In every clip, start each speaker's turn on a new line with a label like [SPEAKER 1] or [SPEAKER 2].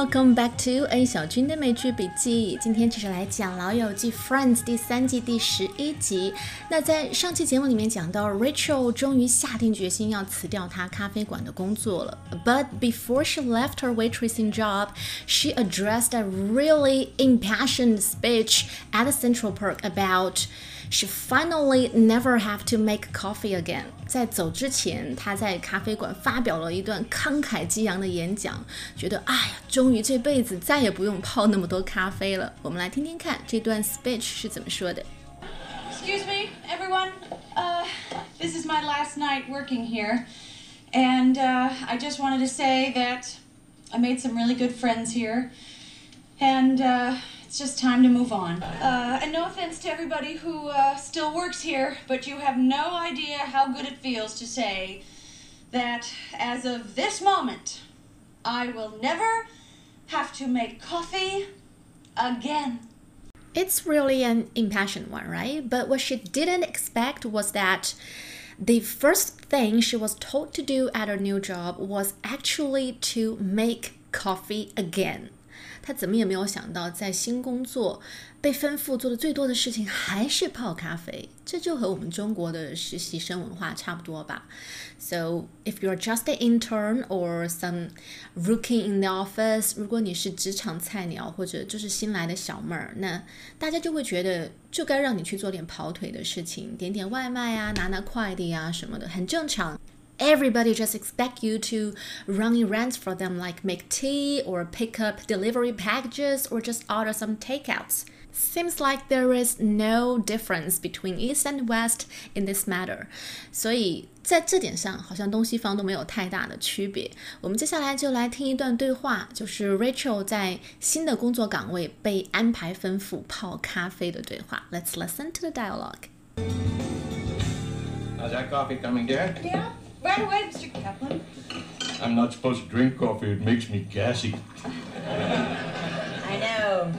[SPEAKER 1] guys, welcome back to A 小军的美剧笔记。今天就是来讲《老友记》Friends 第三季第十一集。那在上期节目里面讲到，Rachel 终于下定决心要辞掉她咖啡馆的工作了。But before she left her waitressing job, she addressed a really impassioned speech at the Central Park about she finally never have to make coffee again。在走之前，她在咖啡馆发表了一段慷慨激昂的演讲，觉得哎呀，终于这辈子再也不用泡那么多咖啡了。我们来听听看这段 speech 是怎么说的。
[SPEAKER 2] Excuse me, everyone. Uh, this is my last night working here, and uh, I just wanted to say that I made some really good friends here, and. Uh, it's just time to move on. Uh, and no offense to everybody who uh, still works here, but you have no idea how good it feels to say that as of this moment, I will never have to make coffee again.
[SPEAKER 1] It's really an impassioned one, right? But what she didn't expect was that the first thing she was told to do at her new job was actually to make coffee again. 他怎么也没有想到，在新工作被吩咐做的最多的事情还是泡咖啡，这就和我们中国的实习生文化差不多吧。So if you're just an intern or some rookie in the office，如果你是职场菜鸟或者就是新来的小妹儿，那大家就会觉得就该让你去做点跑腿的事情，点点外卖啊，拿拿快递啊什么的，很正常。everybody just expect you to run errands for them like make tea or pick up delivery packages or just order some takeouts. Seems like there is no difference between East and West in this matter，所以在这点上好像东西方都没有太大的区别。我们接下来就来听一段对话，就是 Rachel 在新的工作岗位被安排吩咐泡咖啡的对话。Let's listen to the dialogue.
[SPEAKER 3] How's that coffee coming, dear?
[SPEAKER 2] Yeah. Right away, Mr. Kaplan.
[SPEAKER 3] I'm not supposed to drink coffee. It makes me gassy.
[SPEAKER 2] I know.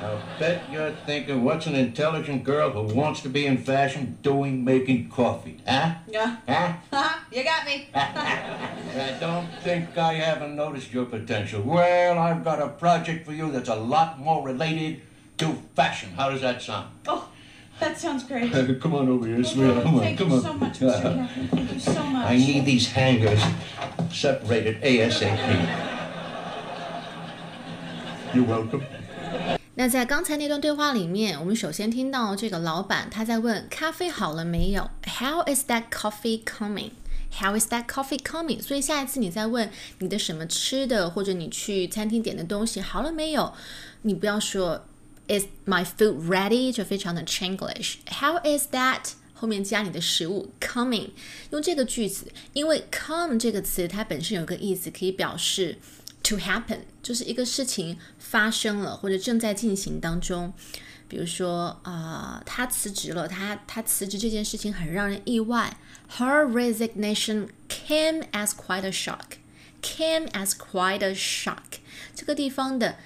[SPEAKER 3] I'll bet you're thinking, what's an intelligent girl who wants to be in fashion doing making coffee? Huh?
[SPEAKER 2] Yeah.
[SPEAKER 3] Huh? Uh-huh.
[SPEAKER 2] you got me.
[SPEAKER 3] I don't think I haven't noticed your potential. Well, I've got a project for you that's a lot more related to fashion. How does that sound?
[SPEAKER 2] Oh, that sounds great.
[SPEAKER 3] come on over here, sweetheart. Come on,
[SPEAKER 2] Thank
[SPEAKER 3] come
[SPEAKER 2] you
[SPEAKER 3] on.
[SPEAKER 2] so much, Mr. Kaplan. Thank you so much.
[SPEAKER 3] I need these hangers separated ASAP. You're welcome.
[SPEAKER 1] 那在刚才那段对话里面，我们首先听到这个老板他在问咖啡好了没有？How is that coffee coming? How is that coffee coming? 所以下一次你再问你的什么吃的，或者你去餐厅点的东西好了没有，你不要说 Is my food ready? 就非常的 Chinglish. How is that? 后面加你的食物 coming，用这个句子，因为 come 这个词它本身有个意思，可以表示 to happen，就是一个事情发生了或者正在进行当中。比如说啊、呃，他辞职了，他他辞职这件事情很让人意外。Her resignation came as quite a shock. Came as quite a shock. 这个地方的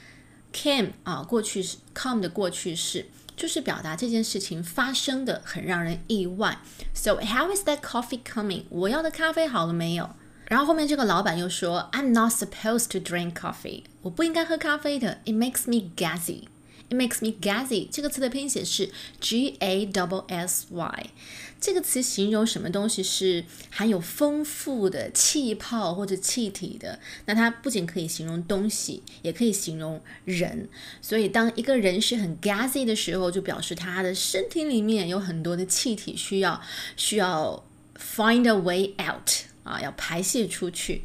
[SPEAKER 1] came 啊，过去式 come 的过去式，就是表达这件事情发生的很让人意外。So how is that coffee coming？我要的咖啡好了没有？然后后面这个老板又说，I'm not supposed to drink coffee，我不应该喝咖啡的，It makes me gassy。It makes me gassy。这个词的拼写是 G A W S Y。这个词形容什么东西是含有丰富的气泡或者气体的？那它不仅可以形容东西，也可以形容人。所以当一个人是很 gassy 的时候，就表示他的身体里面有很多的气体需要需要 find a way out。啊，要排泄出去，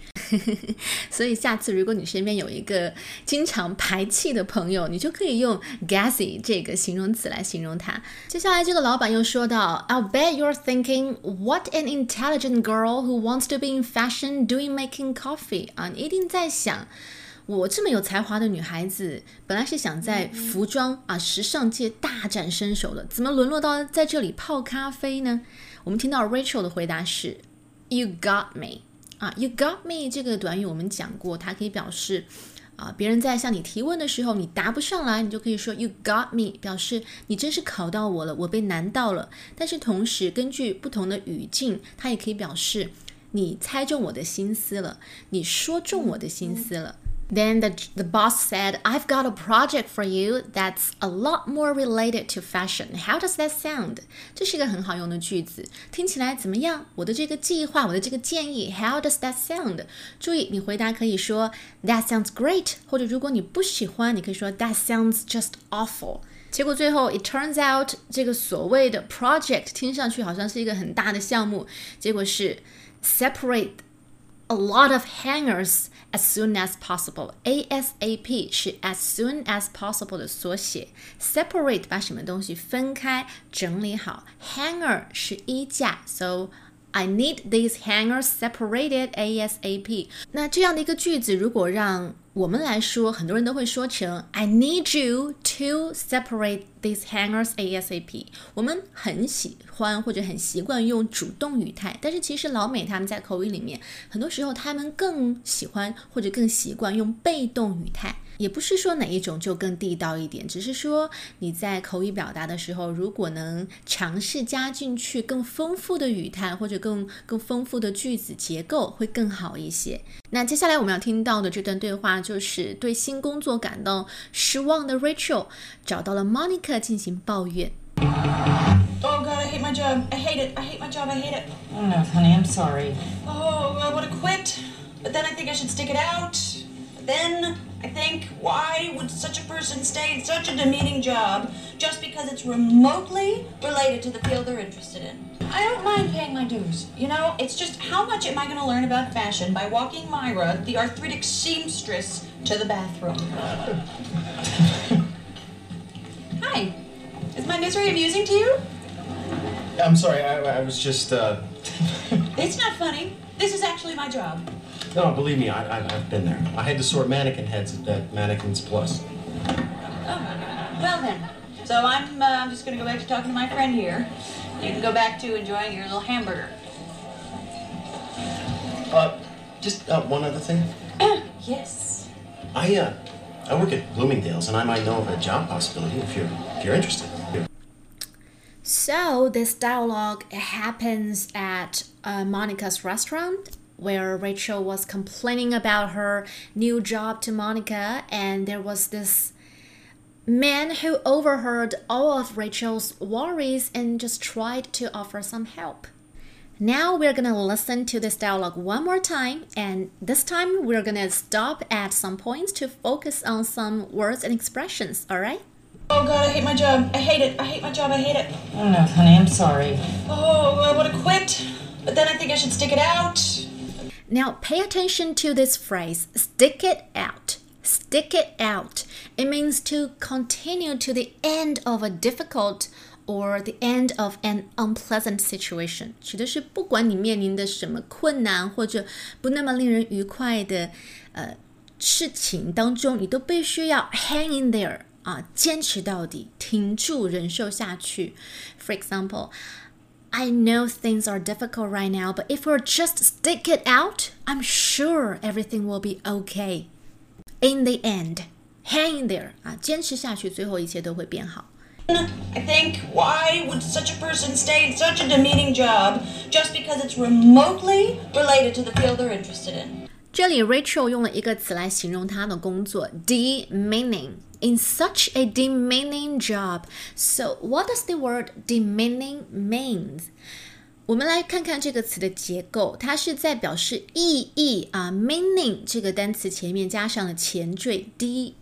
[SPEAKER 1] 所以下次如果你身边有一个经常排气的朋友，你就可以用 gassy 这个形容词来形容他。接下来这个老板又说到，I'll bet you're thinking what an intelligent girl who wants to be in fashion doing making coffee 啊，你一定在想。我这么有才华的女孩子，本来是想在服装啊时尚界大展身手的，怎么沦落到在这里泡咖啡呢？我们听到 Rachel 的回答是。You got me 啊，You got me 这个短语我们讲过，它可以表示啊，别人在向你提问的时候，你答不上来，你就可以说 You got me，表示你真是考到我了，我被难到了。但是同时，根据不同的语境，它也可以表示你猜中我的心思了，你说中我的心思了。Then the, the boss said, I've got a project for you that's a lot more related to fashion. How does that sound? 这是一个很好用的句子，听起来怎么样？我的这个计划，我的这个建议，How does that sound？注意，你回答可以说 That sounds great，或者如果你不喜欢，你可以说 That sounds just awful。结果最后，it turns out 这个所谓的 project 听上去好像是一个很大的项目，结果是 separate a lot of hangers as soon as possible. ASAP 是 as soon as possible 的缩写。Separate 把什么东西分开整理好。Hanger 是衣架，so I need these hangers separated ASAP。那这样的一个句子，如果让我们来说，很多人都会说成 I need you to separate these hangers ASAP。我们很喜欢或者很习惯用主动语态，但是其实老美他们在口语里面，很多时候他们更喜欢或者更习惯用被动语态。也不是说哪一种就更地道一点，只是说你在口语表达的时候，如果能尝试加进去更丰富的语态或者更更丰富的句子结构，会更好一些。那接下来我们要听到的这段对话，就是对新工作感到失望的 Rachel 找到了 Monica 进行抱怨。
[SPEAKER 2] Oh God, I hate my job. I hate it. I hate my job. I hate it.
[SPEAKER 4] Oh no, honey, I'm sorry.
[SPEAKER 2] Oh, I want to quit, but then I think I should stick it out. Then I think, why would such a person stay in such a demeaning job just because it's remotely related to the field they're interested in? I don't mind paying my dues. You know, it's just how much am I going to learn about fashion by walking Myra, the arthritic seamstress, to the bathroom? Hi. Is my misery amusing to you?
[SPEAKER 5] I'm sorry, I, I was just, uh.
[SPEAKER 2] It's not funny. This is actually my job.
[SPEAKER 5] No, believe me, I, I, I've been there. I had to sort mannequin heads at, at Mannequins Plus.
[SPEAKER 2] Oh, Well then, so I'm, uh, I'm just gonna go back to talking to my friend here. You can go back to enjoying your little hamburger.
[SPEAKER 5] Uh, just uh, one other thing.
[SPEAKER 2] yes.
[SPEAKER 5] I, uh, I work at Bloomingdale's, and I might know of a job possibility if you're, if you're interested.
[SPEAKER 1] So this dialogue happens at uh, Monica's restaurant where Rachel was complaining about her new job to Monica, and there was this man who overheard all of Rachel's worries and just tried to offer some help. Now we're gonna listen to this dialogue one more time, and this time we're gonna stop at some points to focus on some words and expressions, alright?
[SPEAKER 2] Oh God, I hate my job. I hate it. I hate my job. I hate it.
[SPEAKER 4] Oh no, honey, I'm sorry.
[SPEAKER 2] Oh, I want to quit, but then I think I should stick it out.
[SPEAKER 1] Now pay attention to this phrase stick it out. Stick it out. It means to continue to the end of a difficult or the end of an unpleasant situation，指的是不管你面临的什么困难或者不那么令人愉快的呃事情当中，你都必须要 hang in there 啊，坚持到底，挺住，忍受下去。For example. I know things are difficult right now, but if we just stick it out, I'm sure everything will be okay. In the end, hang in there 啊，坚持下去，最后一切都会变好。
[SPEAKER 2] I think, why would such a person stay in such a demeaning job just because it's remotely related to the field they're interested in?
[SPEAKER 1] 这里 Rachel 用了一个词来形容她的工作，demeaning。 In such a demeaning job. So, what does the word demeaning means? 我们来看看这个词的结构，它是在表示意义啊，meaning 这个单词前面加上了前缀 de。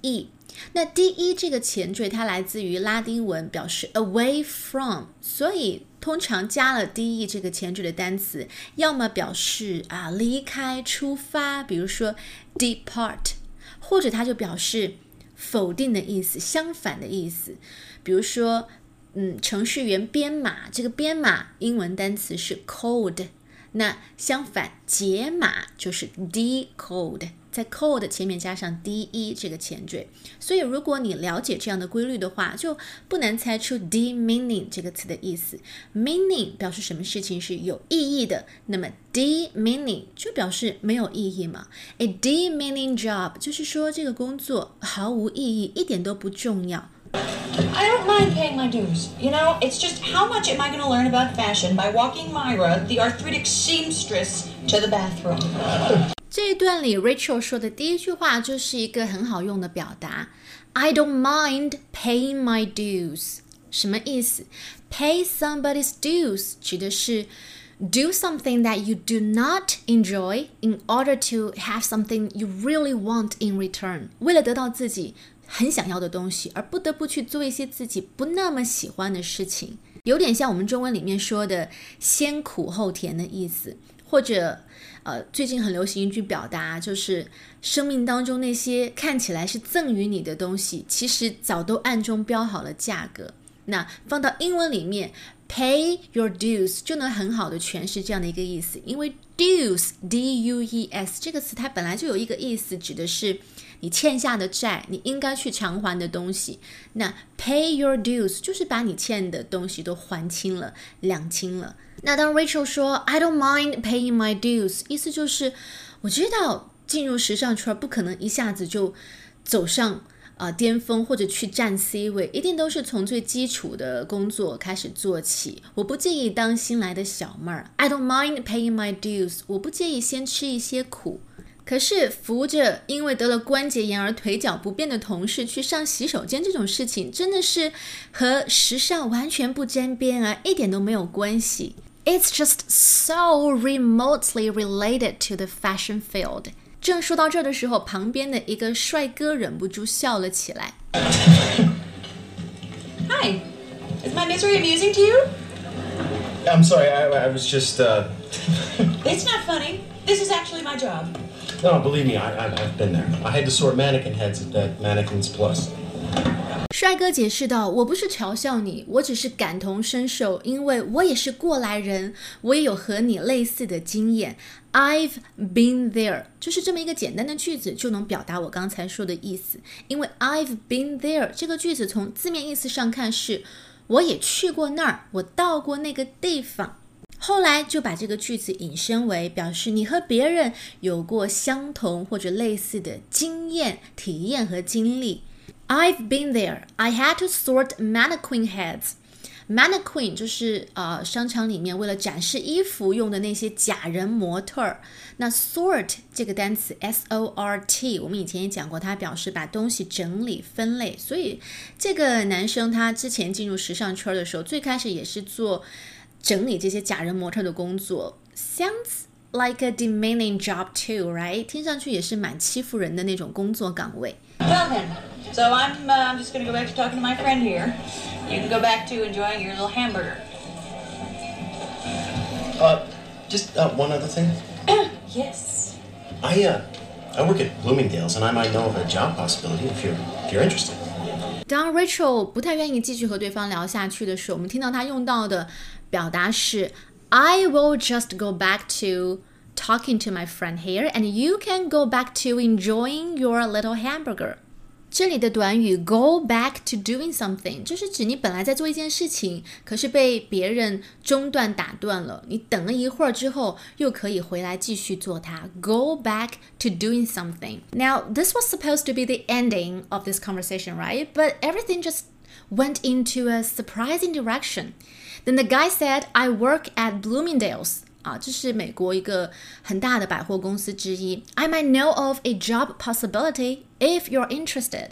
[SPEAKER 1] 那 de 这个前缀它来自于拉丁文，表示 away from，所以通常加了 de 这个前缀的单词，要么表示啊离开、出发，比如说 depart，或者它就表示 否定的意思、相反的意思，比如说。嗯，程序员编码这个编码英文单词是 code，那相反解码就是 decode，在 code 前面加上 de 这个前缀，所以如果你了解这样的规律的话，就不难猜出 demeaning 这个词的意思。meaning 表示什么事情是有意义的，那么 demeaning 就表示没有意义嘛。A demeaning job 就是说这个工作毫无意义，一点都不重要。
[SPEAKER 2] I don't mind paying my dues. You know, it's just how much am I going to learn about fashion by walking Myra, the arthritic seamstress, to the bathroom?
[SPEAKER 1] 这一段里，Rachel 说的第一句话就是一个很好用的表达：I don't mind paying my dues。什么意思？Pay somebody's dues 指的是 do something that you do not enjoy in order to have something you really want in return。为了得到自己很想要的东西，而不得不去做一些自己不那么喜欢的事情，有点像我们中文里面说的“先苦后甜”的意思，或者。 呃，最近很流行一句表达，就是生命当中那些看起来是赠予你的东西，其实早都暗中标好了价格。那放到英文里面，pay your dues 就能很好的诠释这样的一个意思。因为 dues，d-u-e-s 这个词它本来就有一个意思，指的是你欠下的债，你应该去偿还的东西。那 pay your dues 就是把你欠的东西都还清了，两清了。那当 Rachel 说 "I don't mind paying my dues"，意思就是我知道进入时尚圈不可能一下子就走上啊巅峰或者去占 C 位，一定都是从最基础的工作开始做起。我不介意当新来的小妹儿，I don't mind paying my dues，我不介意先吃一些苦。可是扶着因为得了关节炎而腿脚不便的同事去上洗手间这种事情，真的是和时尚完全不沾边啊，一点都没有关系。It's just so remotely related to the fashion field。正说到这儿的时候，旁边的一个帅哥忍不住笑了起来。
[SPEAKER 2] Hi, is my misery amusing to you?
[SPEAKER 5] I'm sorry, I, I was just, uh.
[SPEAKER 2] It's not funny. This is actually my job.
[SPEAKER 5] No, believe me, I, I, I've been there. I had to sort mannequin heads at that Mannequins Plus.
[SPEAKER 1] 帅哥解释道：“我不是嘲笑你，我只是感同身受，因为我也是过来人，我也有和你类似的经验。I've been there，就是这么一个简单的句子就能表达我刚才说的意思。因为 I've been there 这个句子从字面意思上看是，我也去过那儿，我到过那个地方。后来就把这个句子引申为表示你和别人有过相同或者类似的经验、体验和经历。” I've been there. I had to sort mannequin heads. Mannequin 就是呃商场里面为了展示衣服用的那些假人模特儿。那 sort 这个单词 s o r t，我们以前也讲过，它表示把东西整理分类。所以这个男生他之前进入时尚圈的时候，最开始也是做整理这些假人模特的工作。Sounds like a demeaning job too, right？听上去也是蛮欺负人的那种工作岗位。
[SPEAKER 2] Well then, so I'm uh, I'm just gonna go back to talking to my friend here. You can go back to enjoying your little hamburger.
[SPEAKER 5] Uh, just uh, one other thing.
[SPEAKER 2] yes.
[SPEAKER 5] I, uh, I work at Bloomingdale's, and I might know of a job possibility if you're if you're interested.
[SPEAKER 1] 当 Rachel 不太愿意继续和对方聊下去的时候，我们听到他用到的表达是 "I will just go back to talking to my friend here, and you can go back to enjoying your little hamburger." 这里的短语 go back to doing something 就是指你本来在做一件事情，可是被别人中断打断了。你等了一会儿之后，又可以回来继续做它。Go back to doing something. Now, this was supposed to be the ending of this conversation, right? But everything just went into a surprising direction. Then the guy said, I work at Bloomingdale's. 啊，这是美国一个很大的百货公司之一。I might know of a job possibility if you're interested。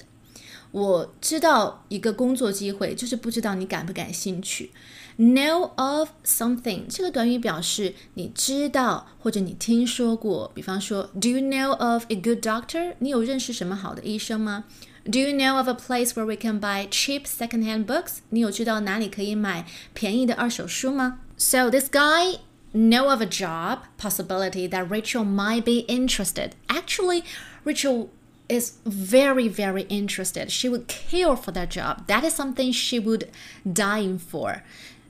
[SPEAKER 1] 我知道一个工作机会，就是不知道你感不感兴趣。Know of something 这个短语表示你知道或者你听说过。比方说，Do you know of a good doctor？你有认识什么好的医生吗 ？Do you know of a place where we can buy cheap secondhand books？你有知道哪里可以买便宜的二手书吗？So this guy know of a job possibility that Rachel might be interested. Actually, Rachel is very, very interested. She would kill for that job. That is something she would die for.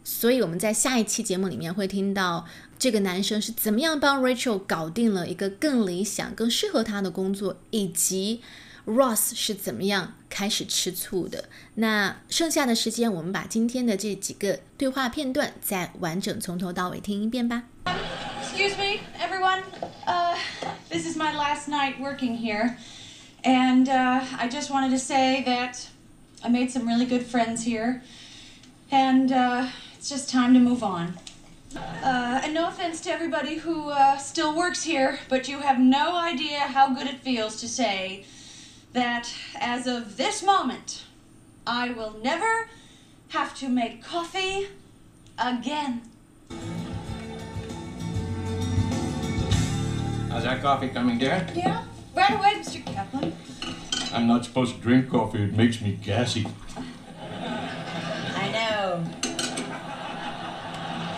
[SPEAKER 1] 所以我们在下一期节目里面会听到这个男生是怎么样帮 Rachel 搞定了一个更理想、更适合他的工作，以及 Ross 是怎么样开始吃醋的？那剩下的时间，我们把今天的这几个对话片段再完整从头到尾听一遍吧。
[SPEAKER 2] Excuse me, everyone. Uh, this is my last night working here, and uh, I just wanted to say that I made some really good friends here, and uh, it's just time to move on. Uh, and no offense to everybody who uh, still works here, but you have no idea how good it feels to say that as of this moment, I will never have to make coffee again.
[SPEAKER 3] How's that coffee coming, dear?
[SPEAKER 2] Yeah, right away, Mr. Kaplan.
[SPEAKER 3] I'm not supposed to drink coffee. It makes me gassy.
[SPEAKER 2] I know.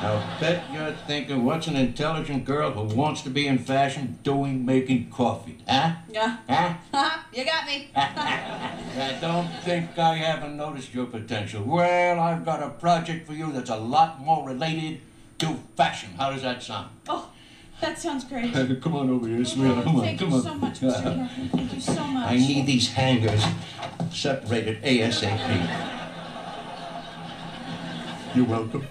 [SPEAKER 3] I'll bet you're thinking, what's an intelligent girl who wants to be in fashion doing making coffee? Huh?
[SPEAKER 2] Yeah.
[SPEAKER 3] Huh?
[SPEAKER 2] you got me.
[SPEAKER 3] I don't think I haven't noticed your potential. Well, I've got a project for you that's a lot more related to fashion. How does that sound?
[SPEAKER 2] Oh, that sounds great.
[SPEAKER 3] Come on over here, sweetheart. Come on,
[SPEAKER 2] Thank
[SPEAKER 3] come
[SPEAKER 2] you
[SPEAKER 3] on.
[SPEAKER 2] so much, Mr. Kaplan. Thank you so much.
[SPEAKER 3] I need these hangers separated ASAP. You're welcome.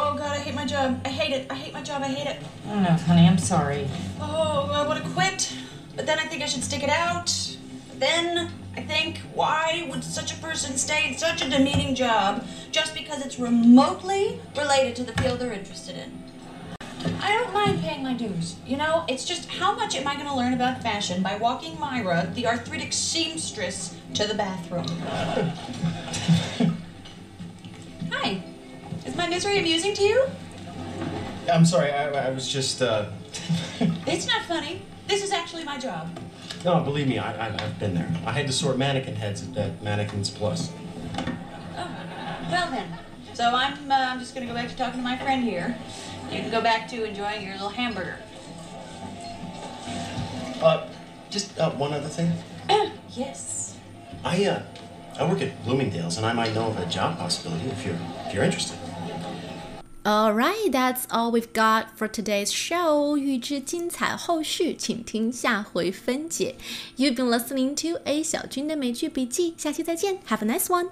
[SPEAKER 2] Oh God, I hate my job. I hate it. I hate my job. I hate it.
[SPEAKER 4] Oh no, honey, I'm sorry.
[SPEAKER 2] Oh, I want to quit, but then I think I should stick it out. Then I think, why would such a person stay in such a demeaning job just because it's remotely related to the field they're interested in? I don't mind paying my dues. You know, it's just how much am I going to learn about fashion by walking Myra, the arthritic seamstress, to the bathroom? Hi. Is my misery amusing to you?
[SPEAKER 5] I'm sorry, I, I was just, uh.
[SPEAKER 2] It's not funny. This is actually my job.
[SPEAKER 5] no, believe me, I, I, I've been there. I had to sort mannequin heads at, Mannequins Plus.
[SPEAKER 2] Oh, well then. So I'm, uh, I'm just gonna go back to talking to my friend here. You can go back to enjoying your little hamburger.
[SPEAKER 5] Uh, just uh, one other thing.
[SPEAKER 2] yes.
[SPEAKER 5] I, uh, I work at Bloomingdale's, and I might know of a job possibility if you're, if you're interested.
[SPEAKER 1] Alright, that's all we've got for today's show. 预知精彩后续，请听下回分解。You've been listening to A 小军的美剧笔记，下期再见。Have a nice one.